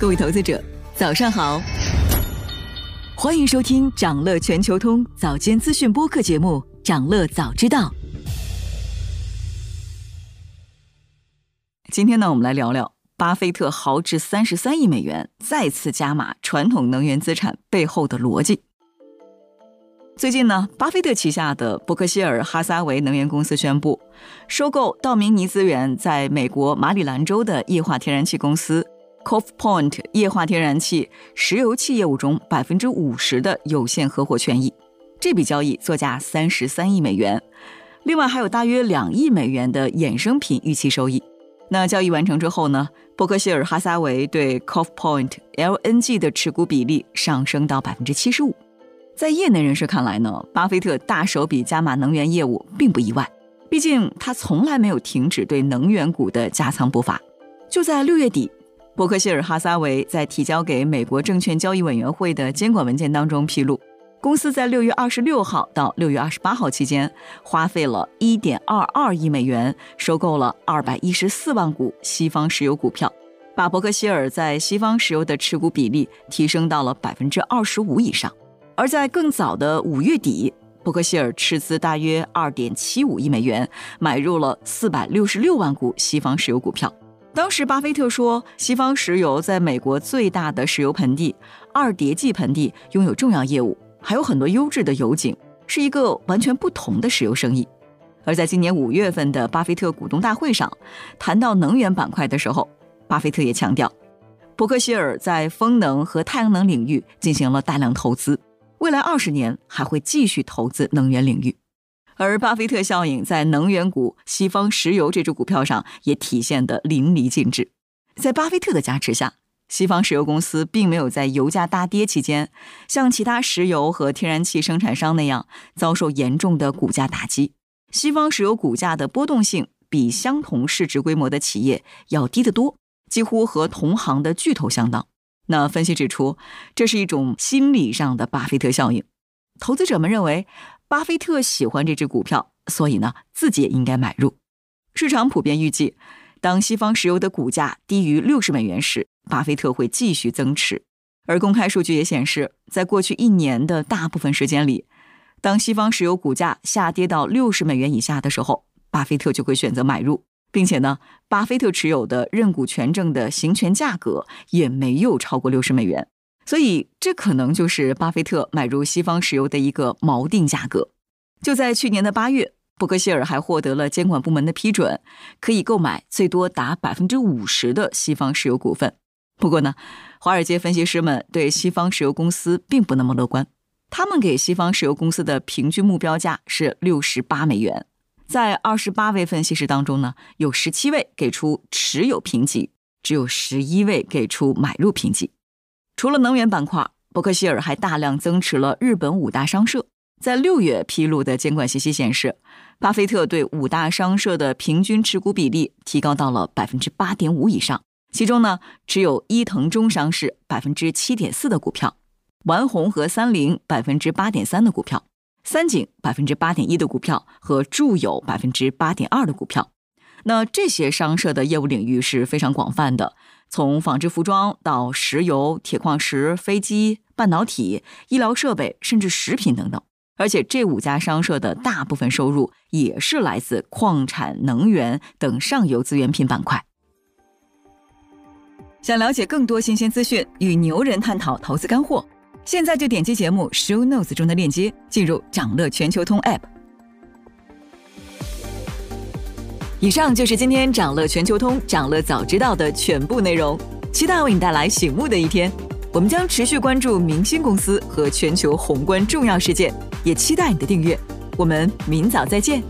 各位投资者，早上好！欢迎收听长乐全球通早间资讯播客节目《长乐早知道》。今天呢，我们来聊聊巴菲特豪掷三十三亿美元再次加码传统能源资产背后的逻辑。最近呢，巴菲特旗下的伯克希尔哈撒韦能源公司宣布，收购道明尼资源在美国马里兰州的液化天然气公司 Cove Point 液化天然气石油气业务中百分之五十的有限合伙权益。这笔交易作价三十三亿美元，另外还有大约两亿美元的衍生品预期收益。那交易完成之后呢，伯克希尔哈撒韦对 Cove Point LNG 的持股比例上升到百分之七十五。在业内人士看来呢，巴菲特大手笔加码能源业务并不意外，毕竟他从来没有停止对能源股的加仓步伐。就在六月底，伯克希尔哈撒韦在提交给美国证券交易委员会的监管文件当中披露，公司在六月二十六号到六月二十八号期间，花费了一点二二亿美元收购了二百一十四万股西方石油股票，把伯克希尔在西方石油的持股比例提升到了百分之二十五以上。而在更早的五月底，伯克希尔斥资大约二点七五亿美元买入了四百六十六万股西方石油股票。当时，巴菲特说，西方石油在美国最大的石油盆地二叠纪盆地拥有重要业务，还有很多优质的油井，是一个完全不同的石油生意。而在今年五月份的巴菲特股东大会上，谈到能源板块的时候，巴菲特也强调，伯克希尔在风能和太阳能领域进行了大量投资。未来二十年还会继续投资能源领域，而巴菲特效应在能源股西方石油这只股票上也体现得淋漓尽致。在巴菲特的加持下，西方石油公司并没有在油价大跌期间像其他石油和天然气生产商那样遭受严重的股价打击。西方石油股价的波动性比相同市值规模的企业要低得多，几乎和同行的巨头相当。那分析指出，这是一种心理上的巴菲特效应。投资者们认为，巴菲特喜欢这只股票，所以呢，自己也应该买入。市场普遍预计，当西方石油的股价低于六十美元时，巴菲特会继续增持。而公开数据也显示，在过去一年的大部分时间里，当西方石油股价下跌到六十美元以下的时候，巴菲特就会选择买入。并且呢，巴菲特持有的认股权证的行权价格也没有超过六十美元，所以这可能就是巴菲特买入西方石油的一个锚定价格。就在去年的八月，伯克希尔还获得了监管部门的批准，可以购买最多达百分之五十的西方石油股份。不过呢，华尔街分析师们对西方石油公司并不那么乐观，他们给西方石油公司的平均目标价是六十八美元。在二十八位分析师当中呢，有十七位给出持有评级，只有十一位给出买入评级。除了能源板块，伯克希尔还大量增持了日本五大商社。在六月披露的监管信息显示，巴菲特对五大商社的平均持股比例提高到了百分之八点五以上，其中呢，持有伊藤忠商是百分之七点四的股票，丸红和三菱百分之八点三的股票。三井百分之八点一的股票和住友百分之八点二的股票，那这些商社的业务领域是非常广泛的，从纺织服装到石油、铁矿石、飞机、半导体、医疗设备，甚至食品等等。而且这五家商社的大部分收入也是来自矿产、能源等上游资源品板块。想了解更多新鲜资讯，与牛人探讨投资干货。现在就点击节目 show notes 中的链接，进入掌乐全球通 app。以上就是今天掌乐全球通掌乐早知道的全部内容，期待为你带来醒目的一天。我们将持续关注明星公司和全球宏观重要事件，也期待你的订阅。我们明早再见。